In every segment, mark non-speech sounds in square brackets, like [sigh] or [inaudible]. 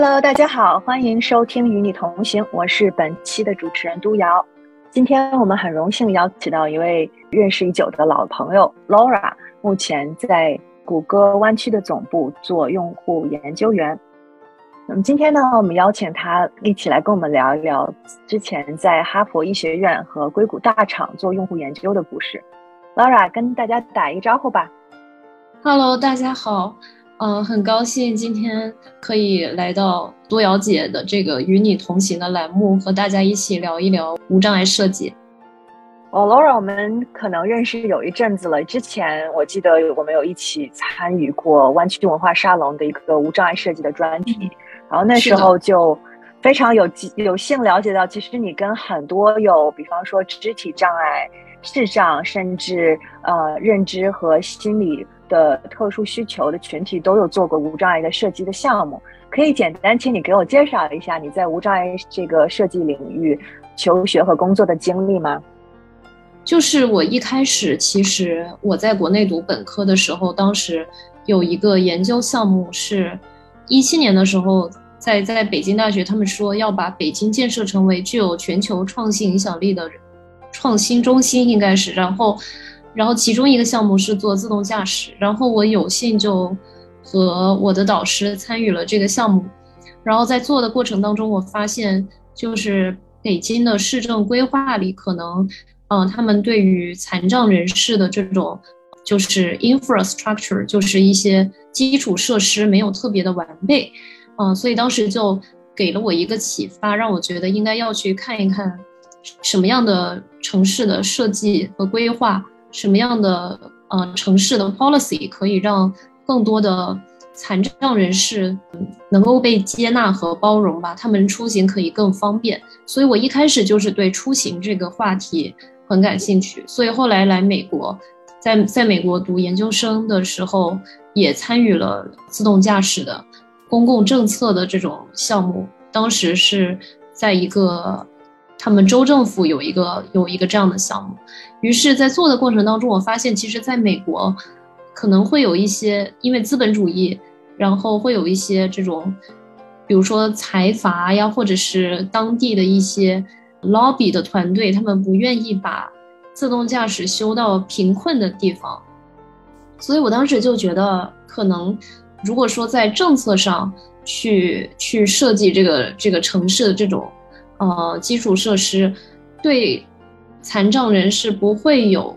Hello，大家好，欢迎收听《与你同行》，我是本期的主持人都瑶。今天我们很荣幸邀请到一位认识已久的老朋友 Laura，目前在谷歌湾区的总部做用户研究员。那么今天呢，我们邀请他一起来跟我们聊一聊之前在哈佛医学院和硅谷大厂做用户研究的故事。Laura，跟大家打一个招呼吧。Hello，大家好。嗯，很高兴今天可以来到多瑶姐的这个与你同行的栏目，和大家一起聊一聊无障碍设计。哦，Laura，我们可能认识有一阵子了。之前我记得我们有一起参与过湾区文化沙龙的一个无障碍设计的专题，然后那时候就非常有有幸了解到，其实你跟很多有，比方说肢体障碍、视障，甚至呃认知和心理。的特殊需求的群体都有做过无障碍的设计的项目，可以简单请你给我介绍一下你在无障碍这个设计领域求学和工作的经历吗？就是我一开始其实我在国内读本科的时候，当时有一个研究项目是，一七年的时候在在北京大学，他们说要把北京建设成为具有全球创新影响力的创新中心，应该是，然后。然后其中一个项目是做自动驾驶，然后我有幸就和我的导师参与了这个项目。然后在做的过程当中，我发现就是北京的市政规划里，可能，嗯，他们对于残障人士的这种就是 infrastructure，就是一些基础设施没有特别的完备，嗯，所以当时就给了我一个启发，让我觉得应该要去看一看什么样的城市的设计和规划。什么样的呃城市的 policy 可以让更多的残障人士能够被接纳和包容吧？他们出行可以更方便。所以我一开始就是对出行这个话题很感兴趣。所以后来来美国，在在美国读研究生的时候，也参与了自动驾驶的公共政策的这种项目。当时是在一个。他们州政府有一个有一个这样的项目，于是，在做的过程当中，我发现，其实在美国，可能会有一些因为资本主义，然后会有一些这种，比如说财阀呀，或者是当地的一些 lobby 的团队，他们不愿意把自动驾驶修到贫困的地方，所以我当时就觉得，可能如果说在政策上去去设计这个这个城市的这种。呃，基础设施对残障人士不会有，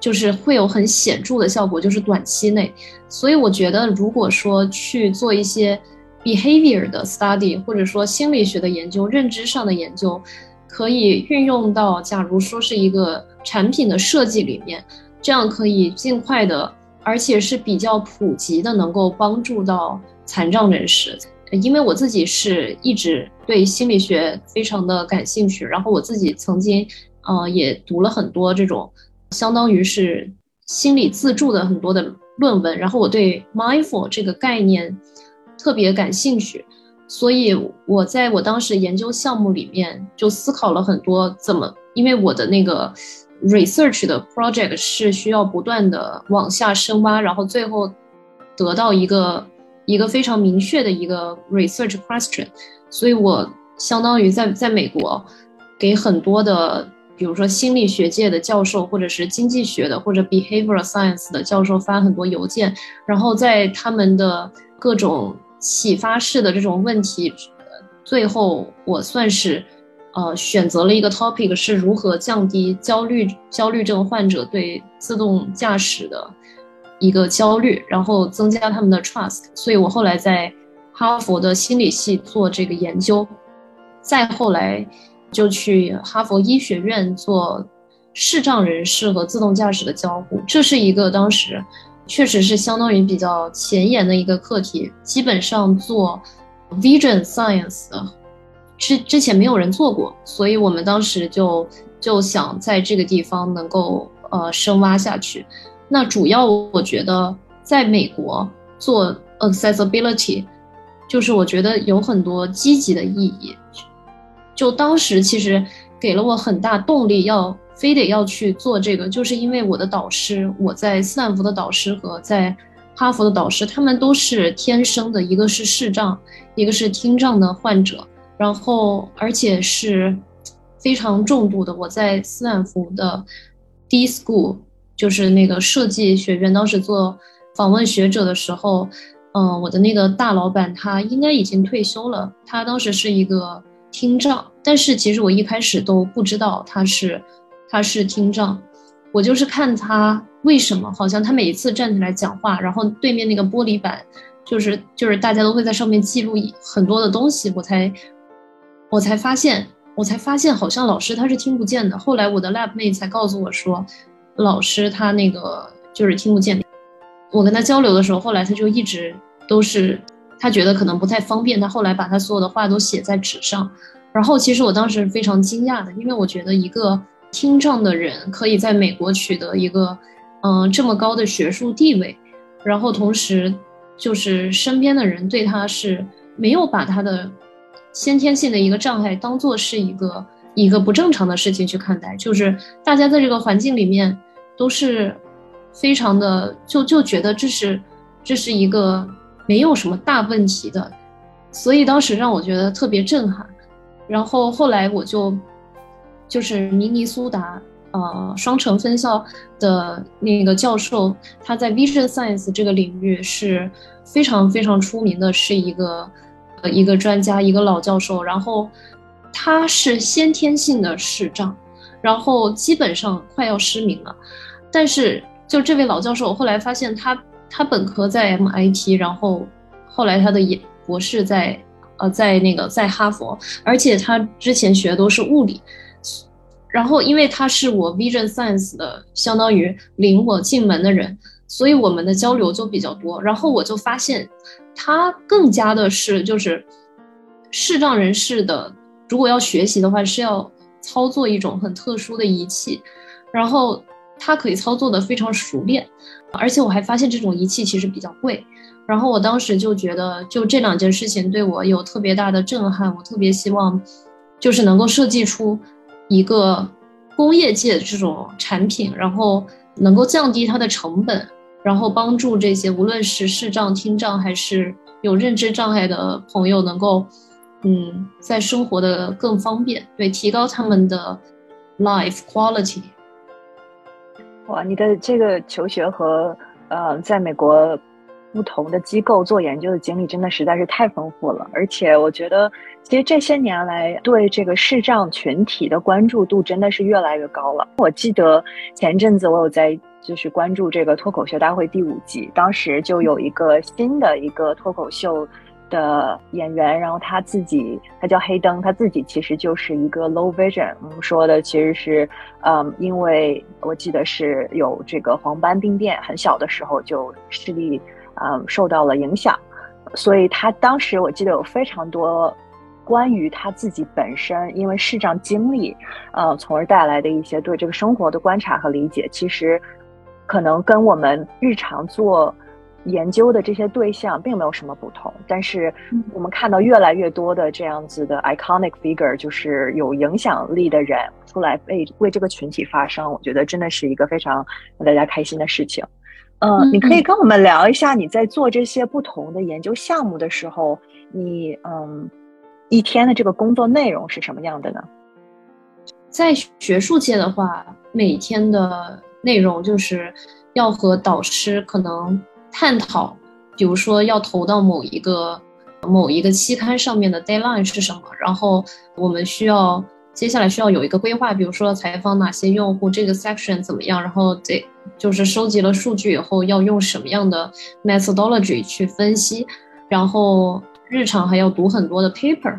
就是会有很显著的效果，就是短期内。所以我觉得，如果说去做一些 behavior 的 study，或者说心理学的研究、认知上的研究，可以运用到，假如说是一个产品的设计里面，这样可以尽快的，而且是比较普及的，能够帮助到残障人士。因为我自己是一直对心理学非常的感兴趣，然后我自己曾经，呃，也读了很多这种相当于是心理自助的很多的论文，然后我对 mindful 这个概念特别感兴趣，所以我在我当时研究项目里面就思考了很多怎么，因为我的那个 research 的 project 是需要不断的往下深挖，然后最后得到一个。一个非常明确的一个 research question，所以我相当于在在美国，给很多的，比如说心理学界的教授，或者是经济学的，或者 behavioral science 的教授发很多邮件，然后在他们的各种启发式的这种问题，最后我算是，呃，选择了一个 topic 是如何降低焦虑焦虑症患者对自动驾驶的。一个焦虑，然后增加他们的 trust，所以我后来在哈佛的心理系做这个研究，再后来就去哈佛医学院做视障人士和自动驾驶的交互，这是一个当时确实是相当于比较前沿的一个课题，基本上做 vision science 的之之前没有人做过，所以我们当时就就想在这个地方能够呃深挖下去。那主要我觉得在美国做 accessibility，就是我觉得有很多积极的意义。就当时其实给了我很大动力，要非得要去做这个，就是因为我的导师，我在斯坦福的导师和在哈佛的导师，他们都是天生的，一个是视障，一个是听障的患者，然后而且是非常重度的。我在斯坦福的 D School，就是那个设计学院，当时做访问学者的时候，嗯，我的那个大老板他应该已经退休了，他当时是一个。听障，但是其实我一开始都不知道他是，他是听障，我就是看他为什么，好像他每一次站起来讲话，然后对面那个玻璃板，就是就是大家都会在上面记录很多的东西，我才我才发现，我才发现好像老师他是听不见的。后来我的 lab 妹才告诉我说，老师他那个就是听不见。我跟他交流的时候，后来他就一直都是。他觉得可能不太方便，他后来把他所有的话都写在纸上。然后其实我当时非常惊讶的，因为我觉得一个听障的人可以在美国取得一个嗯这么高的学术地位，然后同时就是身边的人对他是没有把他的先天性的一个障碍当做是一个一个不正常的事情去看待，就是大家在这个环境里面都是非常的就就觉得这是这是一个。没有什么大问题的，所以当时让我觉得特别震撼。然后后来我就，就是明尼苏达呃双城分校的那个教授，他在 Vision Science 这个领域是非常非常出名的，是一个呃一个专家，一个老教授。然后他是先天性的视障，然后基本上快要失明了。但是就这位老教授，我后来发现他。他本科在 MIT，然后后来他的研博士在呃在那个在哈佛，而且他之前学的都是物理，然后因为他是我 Vision Science 的相当于领我进门的人，所以我们的交流就比较多。然后我就发现他更加的是就是视障人士的，如果要学习的话是要操作一种很特殊的仪器，然后他可以操作的非常熟练。而且我还发现这种仪器其实比较贵，然后我当时就觉得，就这两件事情对我有特别大的震撼。我特别希望，就是能够设计出一个工业界的这种产品，然后能够降低它的成本，然后帮助这些无论是视障、听障还是有认知障碍的朋友，能够嗯，在生活的更方便，对，提高他们的 life quality。哇，你的这个求学和呃，在美国不同的机构做研究的经历，真的实在是太丰富了。而且我觉得，其实这些年来对这个视障群体的关注度真的是越来越高了。我记得前阵子我有在就是关注这个脱口秀大会第五季，当时就有一个新的一个脱口秀。的演员，然后他自己，他叫黑灯，他自己其实就是一个 low vision。我们说的其实是，嗯，因为我记得是有这个黄斑病变，很小的时候就视力，嗯，受到了影响，所以他当时我记得有非常多关于他自己本身因为视障经历，呃，从而带来的一些对这个生活的观察和理解，其实可能跟我们日常做。研究的这些对象并没有什么不同，但是我们看到越来越多的这样子的 iconic figure，就是有影响力的人出来为为这个群体发声，我觉得真的是一个非常让大家开心的事情。嗯，你可以跟我们聊一下你在做这些不同的研究项目的时候，你嗯一天的这个工作内容是什么样的呢？在学术界的话，每天的内容就是要和导师可能。探讨，比如说要投到某一个某一个期刊上面的 deadline 是什么，然后我们需要接下来需要有一个规划，比如说采访哪些用户，这个 section 怎么样，然后这就是收集了数据以后要用什么样的 methodology 去分析，然后日常还要读很多的 paper，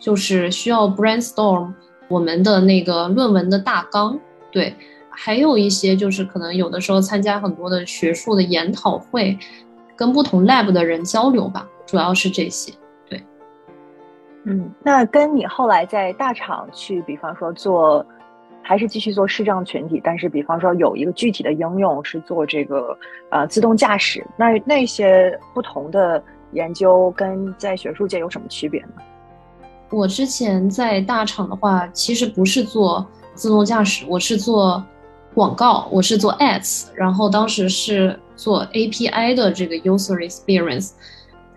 就是需要 brainstorm 我们的那个论文的大纲，对，还有一些就是可能有的时候参加很多的学术的研讨会，跟不同 lab 的人交流吧，主要是这些。对，嗯，那跟你后来在大厂去，比方说做，还是继续做视障群体，但是比方说有一个具体的应用是做这个呃自动驾驶，那那些不同的研究跟在学术界有什么区别呢？我之前在大厂的话，其实不是做自动驾驶，我是做广告，我是做 ads，然后当时是做 API 的这个 user experience，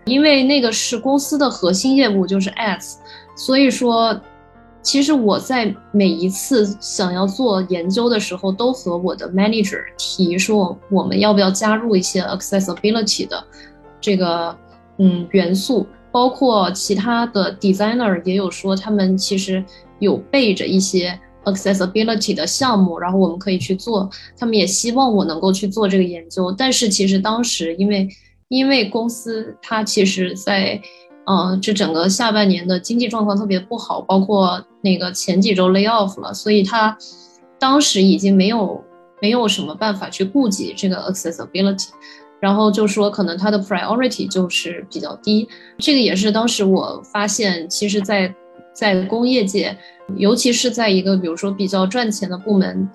因为那个是公司的核心业务就是 ads，所以说，其实我在每一次想要做研究的时候，都和我的 manager 提说，我们要不要加入一些 accessibility 的这个嗯元素。包括其他的 designer 也有说，他们其实有备着一些 accessibility 的项目，然后我们可以去做。他们也希望我能够去做这个研究，但是其实当时因为因为公司它其实在，嗯，这整个下半年的经济状况特别不好，包括那个前几周 lay off 了，所以他当时已经没有没有什么办法去顾及这个 accessibility。然后就说，可能它的 priority 就是比较低，这个也是当时我发现，其实，在在工业界，尤其是在一个比如说比较赚钱的部门，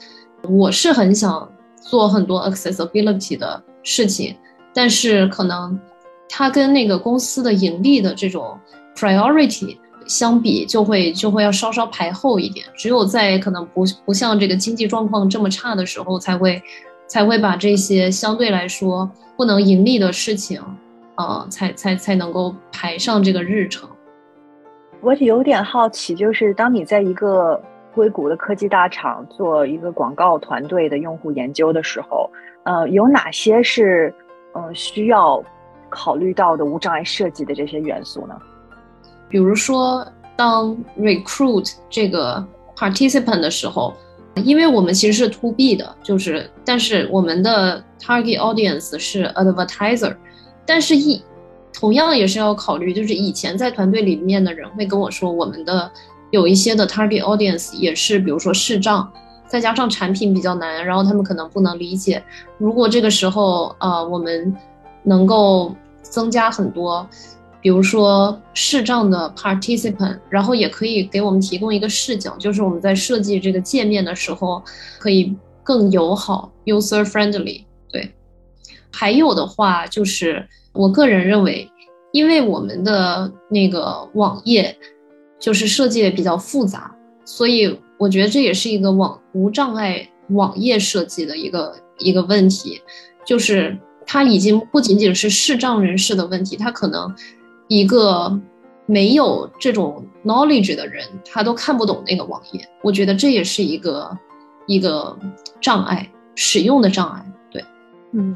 我是很想做很多 accessibility 的事情，但是可能它跟那个公司的盈利的这种 priority 相比，就会就会要稍稍排后一点。只有在可能不不像这个经济状况这么差的时候，才会才会把这些相对来说。不能盈利的事情，呃，才才才能够排上这个日程。我有点好奇，就是当你在一个硅谷的科技大厂做一个广告团队的用户研究的时候，呃，有哪些是嗯需要考虑到的无障碍设计的这些元素呢？比如说，当 recruit 这个 participant 的时候。因为我们其实是 to B 的，就是，但是我们的 target audience 是 advertiser，但是一同样也是要考虑，就是以前在团队里面的人会跟我说，我们的有一些的 target audience 也是，比如说视障，再加上产品比较难，然后他们可能不能理解。如果这个时候，呃，我们能够增加很多。比如说视障的 participant，然后也可以给我们提供一个视角，就是我们在设计这个界面的时候，可以更友好，user friendly。对，还有的话就是我个人认为，因为我们的那个网页就是设计的比较复杂，所以我觉得这也是一个网无障碍网页设计的一个一个问题，就是它已经不仅仅是视障人士的问题，它可能。一个没有这种 knowledge 的人，他都看不懂那个网页。我觉得这也是一个一个障碍，使用的障碍。对，嗯，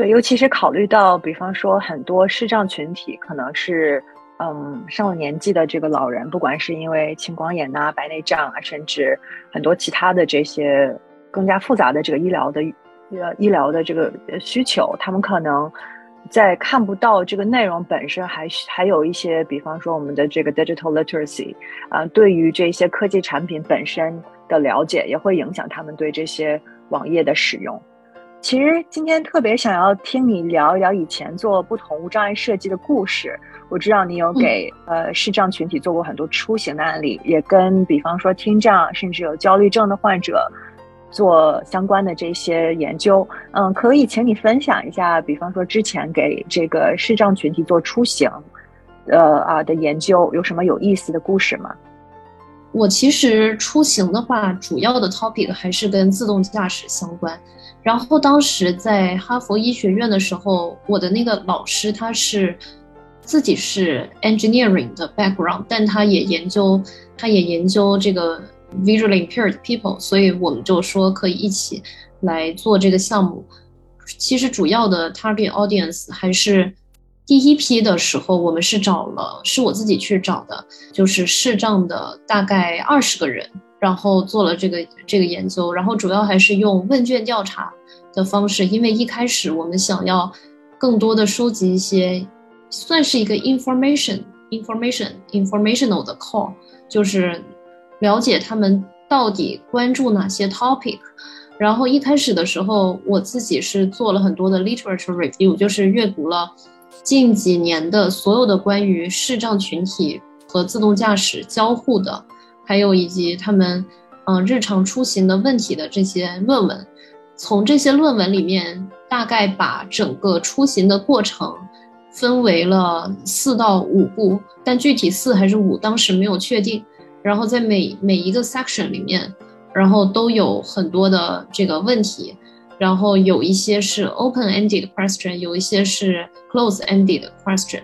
对，尤其是考虑到，比方说很多视障群体，可能是嗯上了年纪的这个老人，不管是因为青光眼呐、白内障啊，甚至很多其他的这些更加复杂的这个医疗的呃医疗的这个需求，他们可能。在看不到这个内容本身，还还有一些，比方说我们的这个 digital literacy，啊，对于这些科技产品本身的了解，也会影响他们对这些网页的使用。其实今天特别想要听你聊一聊以前做不同无障碍设计的故事。我知道你有给呃视障群体做过很多出行的案例，也跟比方说听障甚至有焦虑症的患者。做相关的这些研究，嗯，可以请你分享一下，比方说之前给这个视障群体做出行，呃啊的研究，有什么有意思的故事吗？我其实出行的话，主要的 topic 还是跟自动驾驶相关。然后当时在哈佛医学院的时候，我的那个老师他是自己是 engineering 的 background，但他也研究，他也研究这个。Visually impaired people，所以我们就说可以一起来做这个项目。其实主要的 target audience 还是第一批的时候，我们是找了，是我自己去找的，就是视障的大概二十个人，然后做了这个这个研究。然后主要还是用问卷调查的方式，因为一开始我们想要更多的收集一些，算是一个 information information informational 的 call，就是了解他们到底关注哪些 topic。然后一开始的时候，我自己是做了很多的 literature review，就是阅读了近几年的所有的关于视障群体和自动驾驶交互的，还有以及他们嗯日常出行的问题的这些论文。从这些论文里面，大概把整个出行的过程分为了四到五步，但具体四还是五，当时没有确定。然后在每每一个 section 里面，然后都有很多的这个问题，然后有一些是 open-ended question，有一些是 close-ended question。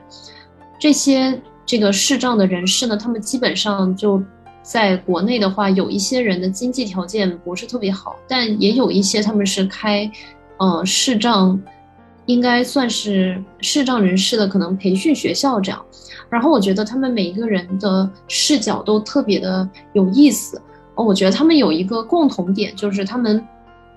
这些这个视障的人士呢，他们基本上就。在国内的话，有一些人的经济条件不是特别好，但也有一些他们是开，呃，视障，应该算是视障人士的可能培训学校这样。然后我觉得他们每一个人的视角都特别的有意思。哦，我觉得他们有一个共同点，就是他们，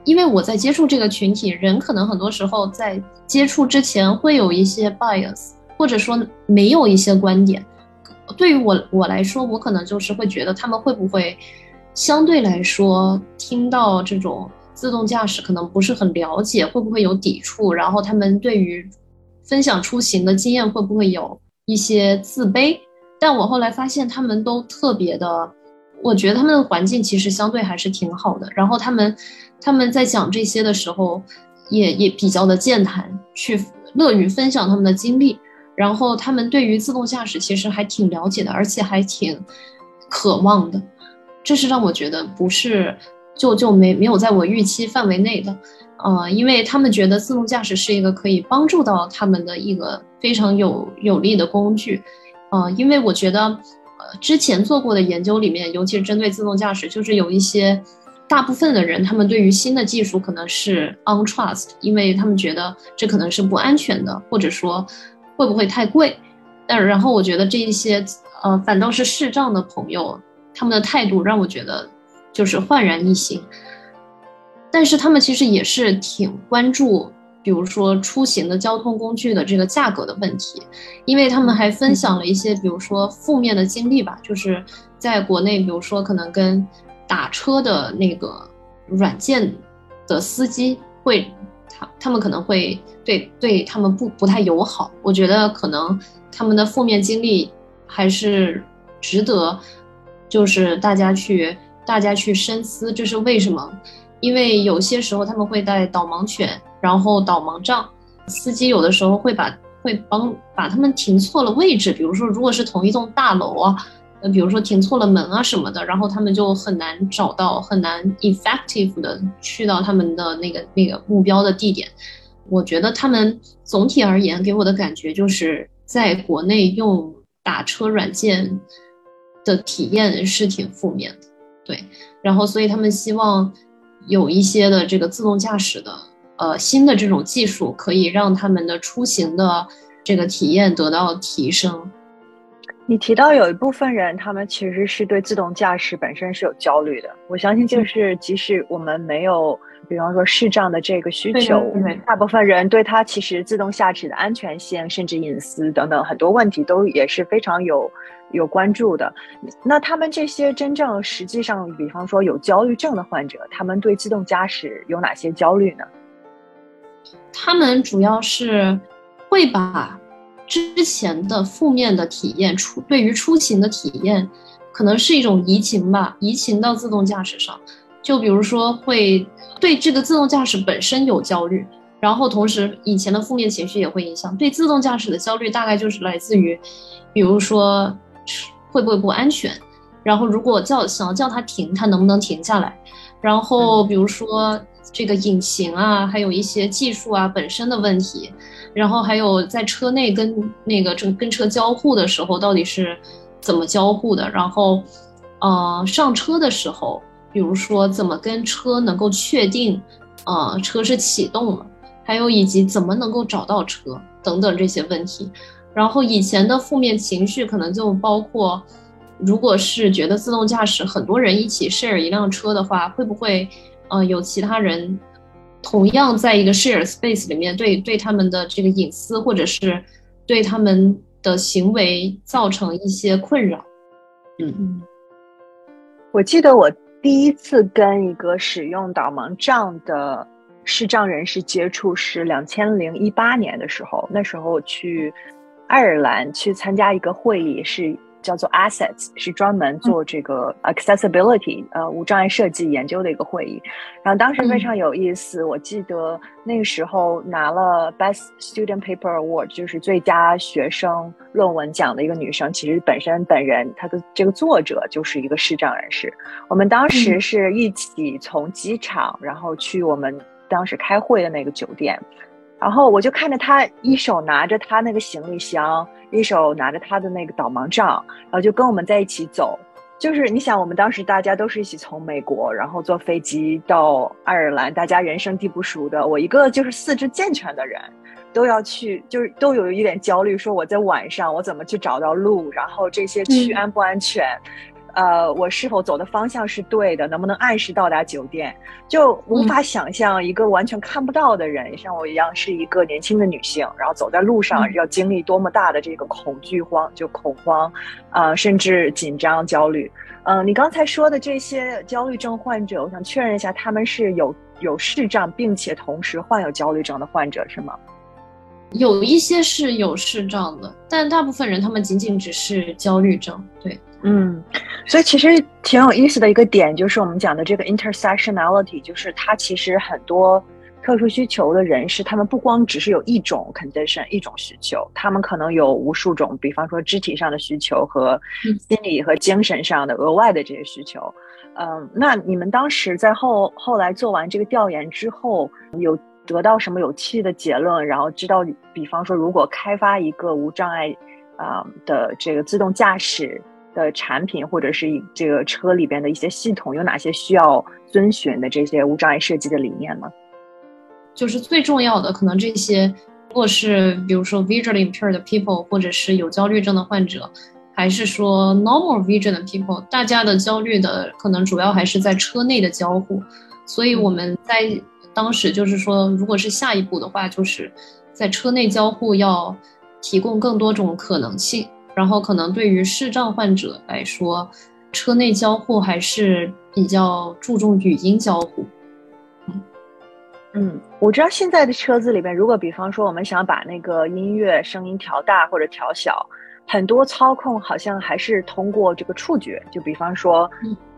因为我在接触这个群体，人可能很多时候在接触之前会有一些 bias，或者说没有一些观点。对于我我来说，我可能就是会觉得他们会不会相对来说听到这种自动驾驶可能不是很了解，会不会有抵触？然后他们对于分享出行的经验会不会有一些自卑？但我后来发现他们都特别的，我觉得他们的环境其实相对还是挺好的。然后他们他们在讲这些的时候，也也比较的健谈，去乐于分享他们的经历。然后他们对于自动驾驶其实还挺了解的，而且还挺渴望的，这是让我觉得不是就就没没有在我预期范围内的，呃，因为他们觉得自动驾驶是一个可以帮助到他们的一个非常有有利的工具，呃，因为我觉得呃之前做过的研究里面，尤其是针对自动驾驶，就是有一些大部分的人，他们对于新的技术可能是 untrust，因为他们觉得这可能是不安全的，或者说。会不会太贵？但然后我觉得这一些呃，反倒是视障的朋友，他们的态度让我觉得就是焕然一新。但是他们其实也是挺关注，比如说出行的交通工具的这个价格的问题，因为他们还分享了一些，比如说负面的经历吧，就是在国内，比如说可能跟打车的那个软件的司机会。他们可能会对对他们不不太友好，我觉得可能他们的负面经历还是值得，就是大家去大家去深思，这是为什么？因为有些时候他们会带导盲犬，然后导盲杖，司机有的时候会把会帮把他们停错了位置，比如说如果是同一栋大楼啊。呃，比如说停错了门啊什么的，然后他们就很难找到，很难 effective 的去到他们的那个那个目标的地点。我觉得他们总体而言给我的感觉就是在国内用打车软件的体验是挺负面的，对。然后所以他们希望有一些的这个自动驾驶的呃新的这种技术，可以让他们的出行的这个体验得到提升。你提到有一部分人，他们其实是对自动驾驶本身是有焦虑的。我相信，就是即使我们没有，比方说视障的这个需求，大部分人对它其实自动驾驶的安全性、甚至隐私等等很多问题都也是非常有有关注的。那他们这些真正实际上，比方说有焦虑症的患者，他们对自动驾驶有哪些焦虑呢？他们主要是会把。之前的负面的体验，出对于出行的体验，可能是一种移情吧，移情到自动驾驶上。就比如说，会对这个自动驾驶本身有焦虑，然后同时以前的负面情绪也会影响。对自动驾驶的焦虑，大概就是来自于，比如说会不会不安全，然后如果叫想要叫它停，它能不能停下来，然后比如说这个引擎啊，还有一些技术啊本身的问题。然后还有在车内跟那个正跟车交互的时候，到底是怎么交互的？然后，呃，上车的时候，比如说怎么跟车能够确定，呃，车是启动了，还有以及怎么能够找到车等等这些问题。然后以前的负面情绪可能就包括，如果是觉得自动驾驶很多人一起 share 一辆车的话，会不会，呃，有其他人？同样在一个 share space 里面，对对他们的这个隐私，或者是对他们的行为造成一些困扰。嗯嗯，我记得我第一次跟一个使用导盲杖的视障人士接触是两千零一八年的时候，那时候去爱尔兰去参加一个会议是。叫做 Assets，是专门做这个 accessibility 呃无障碍设计研究的一个会议。然后当时非常有意思，我记得那个时候拿了 Best Student Paper Award，就是最佳学生论文奖的一个女生，其实本身本人她的这个作者就是一个视障人士。我们当时是一起从机场，然后去我们当时开会的那个酒店。然后我就看着他一手拿着他那个行李箱，一手拿着他的那个导盲杖，然后就跟我们在一起走。就是你想，我们当时大家都是一起从美国，然后坐飞机到爱尔兰，大家人生地不熟的。我一个就是四肢健全的人，都要去，就是都有一点焦虑，说我在晚上我怎么去找到路，然后这些区安不安全。呃，我是否走的方向是对的？能不能按时到达酒店？就无法想象一个完全看不到的人，像我一样是一个年轻的女性，然后走在路上要经历多么大的这个恐惧慌，就恐慌，啊，甚至紧张、焦虑。嗯，你刚才说的这些焦虑症患者，我想确认一下，他们是有有视障，并且同时患有焦虑症的患者是吗？有一些是有视障的，但大部分人他们仅仅只是焦虑症。对。嗯，所以其实挺有意思的一个点，就是我们讲的这个 intersectionality，就是它其实很多特殊需求的人士，他们不光只是有一种 condition 一种需求，他们可能有无数种，比方说肢体上的需求和心理和精神上的额外的这些需求。嗯，那你们当时在后后来做完这个调研之后，有得到什么有趣的结论？然后知道，比方说，如果开发一个无障碍啊的这个自动驾驶。的产品或者是这个车里边的一些系统有哪些需要遵循的这些无障碍设计的理念呢？就是最重要的，可能这些，如果是比如说 visually impaired people，或者是有焦虑症的患者，还是说 normal vision 的 people，大家的焦虑的可能主要还是在车内的交互。所以我们在当时就是说，如果是下一步的话，就是在车内交互要提供更多种可能性。然后可能对于视障患者来说，车内交互还是比较注重语音交互。嗯嗯，我知道现在的车子里边，如果比方说我们想把那个音乐声音调大或者调小，很多操控好像还是通过这个触觉。就比方说，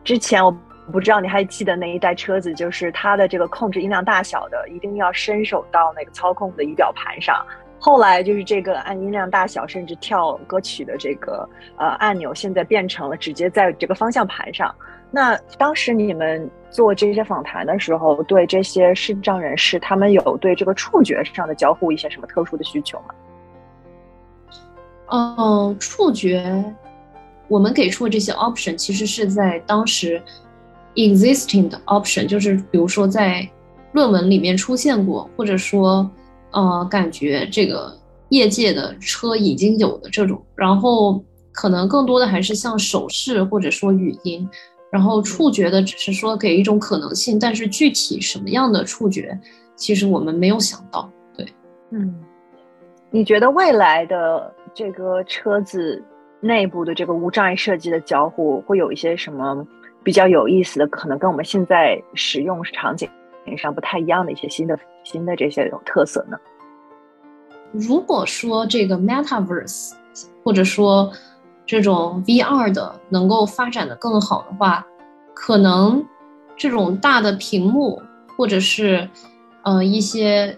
之前我不知道你还记得那一代车子，就是它的这个控制音量大小的，一定要伸手到那个操控的仪表盘上。后来就是这个按音量大小，甚至跳歌曲的这个呃按钮，现在变成了直接在这个方向盘上。那当时你们做这些访谈的时候，对这些视障人士，他们有对这个触觉上的交互一些什么特殊的需求吗？嗯，触觉，我们给出的这些 option 其实是在当时 existing 的 option，就是比如说在论文里面出现过，或者说。呃，感觉这个业界的车已经有的这种，然后可能更多的还是像手势或者说语音，然后触觉的只是说给一种可能性，但是具体什么样的触觉，其实我们没有想到。对，嗯，你觉得未来的这个车子内部的这个无障碍设计的交互会有一些什么比较有意思的，可能跟我们现在使用场景？上不太一样的一些新的新的这些有特色呢。如果说这个 Metaverse 或者说这种 VR 的能够发展的更好的话，可能这种大的屏幕或者是呃一些，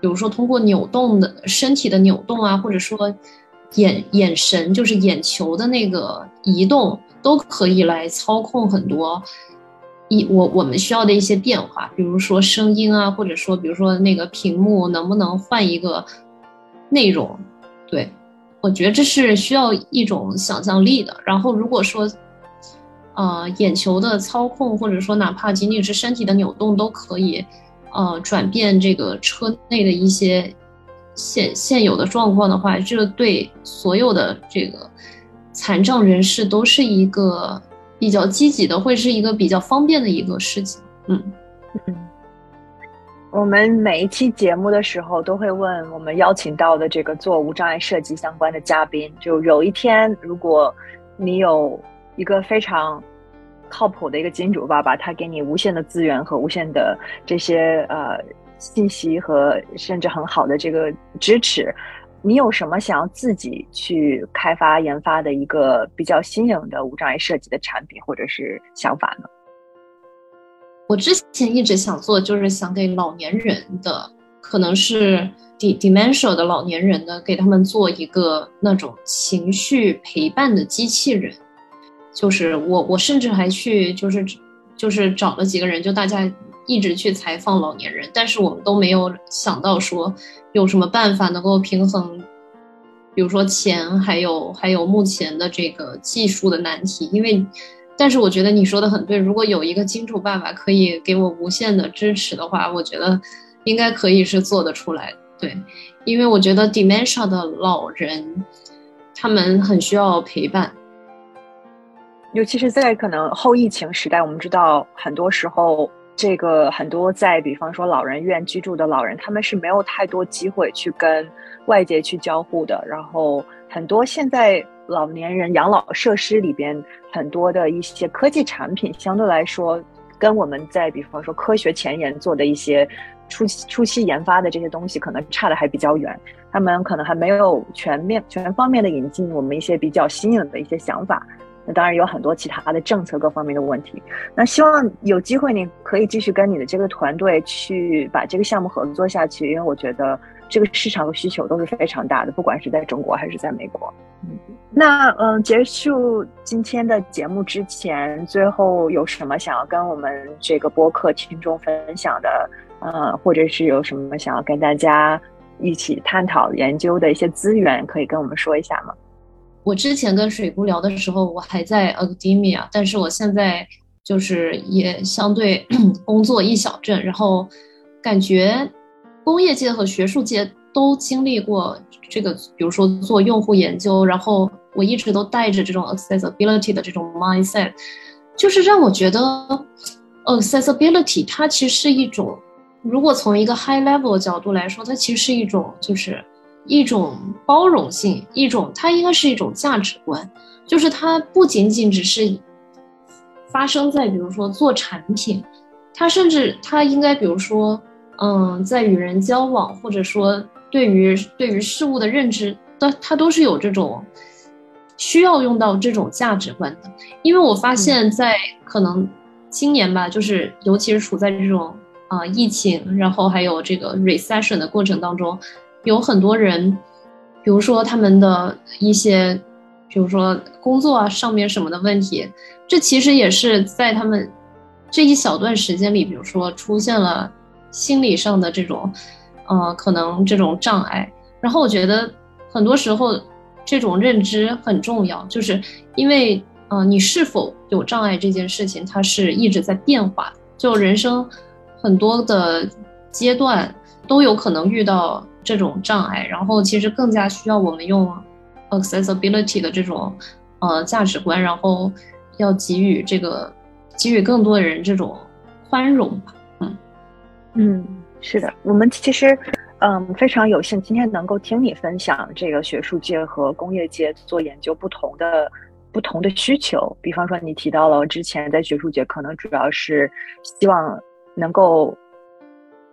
比如说通过扭动的身体的扭动啊，或者说眼眼神就是眼球的那个移动，都可以来操控很多。一我我们需要的一些变化，比如说声音啊，或者说比如说那个屏幕能不能换一个内容？对我觉得这是需要一种想象力的。然后如果说呃眼球的操控，或者说哪怕仅仅是身体的扭动都可以呃转变这个车内的一些现现有的状况的话，这对所有的这个残障人士都是一个。比较积极的，会是一个比较方便的一个事情。嗯嗯，我们每一期节目的时候都会问我们邀请到的这个做无障碍设计相关的嘉宾，就有一天如果你有一个非常靠谱的一个金主爸爸，他给你无限的资源和无限的这些呃信息和甚至很好的这个支持，你有什么想要自己去开发研发的一个比较新颖的无障碍设计的产品或者是想法呢？我之前一直想做，就是想给老年人的，可能是 d dementia 的老年人的，给他们做一个那种情绪陪伴的机器人。就是我，我甚至还去，就是就是找了几个人，就大家一直去采访老年人，但是我们都没有想到说有什么办法能够平衡，比如说钱，还有还有目前的这个技术的难题，因为。但是我觉得你说的很对，如果有一个金主爸爸可以给我无限的支持的话，我觉得应该可以是做得出来。对，因为我觉得 dementia 的老人，他们很需要陪伴，尤其是在可能后疫情时代，我们知道很多时候，这个很多在比方说老人院居住的老人，他们是没有太多机会去跟外界去交互的，然后很多现在。老年人养老设施里边很多的一些科技产品，相对来说，跟我们在比方说科学前沿做的一些初期初期研发的这些东西，可能差的还比较远。他们可能还没有全面全方面的引进我们一些比较新颖的一些想法。那当然有很多其他的政策各方面的问题。那希望有机会你可以继续跟你的这个团队去把这个项目合作下去，因为我觉得这个市场的需求都是非常大的，不管是在中国还是在美国。嗯。那嗯，结束今天的节目之前，最后有什么想要跟我们这个播客听众分享的？呃，或者是有什么想要跟大家一起探讨研究的一些资源，可以跟我们说一下吗？我之前跟水姑聊的时候，我还在 academia，但是我现在就是也相对 [clears throat] 工作一小阵，然后感觉工业界和学术界都经历过这个，比如说做用户研究，然后。我一直都带着这种 accessibility 的这种 mindset，就是让我觉得 accessibility 它其实是一种，如果从一个 high level 角度来说，它其实是一种就是一种包容性，一种它应该是一种价值观，就是它不仅仅只是发生在比如说做产品，它甚至它应该比如说嗯，在与人交往或者说对于对于事物的认知，它它都是有这种。需要用到这种价值观的，因为我发现，在可能今年吧，就是尤其是处在这种啊疫情，然后还有这个 recession 的过程当中，有很多人，比如说他们的一些，比如说工作啊上面什么的问题，这其实也是在他们这一小段时间里，比如说出现了心理上的这种，呃，可能这种障碍。然后我觉得很多时候。这种认知很重要，就是因为，呃，你是否有障碍这件事情，它是一直在变化。就人生很多的阶段都有可能遇到这种障碍，然后其实更加需要我们用 accessibility 的这种呃价值观，然后要给予这个给予更多的人这种宽容吧。嗯嗯，是的，我们其实。嗯，非常有幸今天能够听你分享这个学术界和工业界做研究不同的不同的需求。比方说，你提到了之前在学术界可能主要是希望能够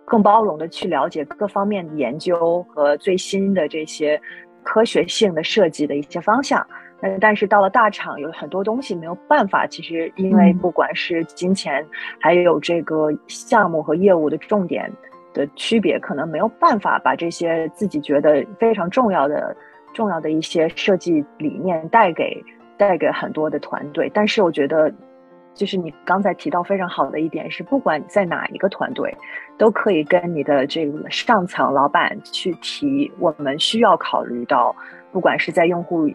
更包容的去了解各方面的研究和最新的这些科学性的设计的一些方向。那但是到了大厂，有很多东西没有办法。其实因为不管是金钱，还有这个项目和业务的重点。的区别可能没有办法把这些自己觉得非常重要的、重要的一些设计理念带给带给很多的团队，但是我觉得，就是你刚才提到非常好的一点是，不管在哪一个团队，都可以跟你的这个上层老板去提，我们需要考虑到，不管是在用户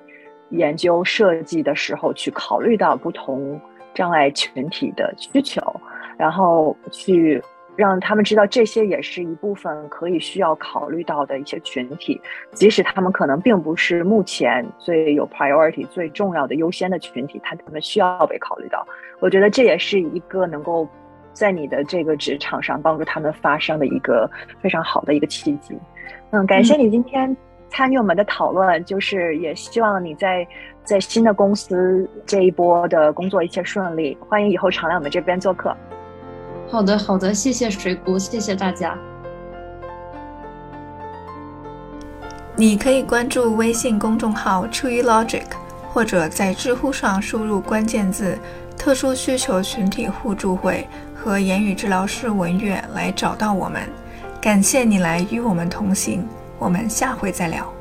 研究设计的时候，去考虑到不同障碍群体的需求，然后去。让他们知道这些也是一部分可以需要考虑到的一些群体，即使他们可能并不是目前最有 priority 最重要的优先的群体，他他们需要被考虑到。我觉得这也是一个能够在你的这个职场上帮助他们发声的一个非常好的一个契机。嗯，感谢你今天参与我们的讨论，就是也希望你在在新的公司这一波的工作一切顺利。欢迎以后常来我们这边做客。好的，好的，谢谢水谷，谢谢大家。你可以关注微信公众号“出于 Logic”，或者在知乎上输入关键字“特殊需求群体互助会”和“言语治疗师文月”来找到我们。感谢你来与我们同行，我们下回再聊。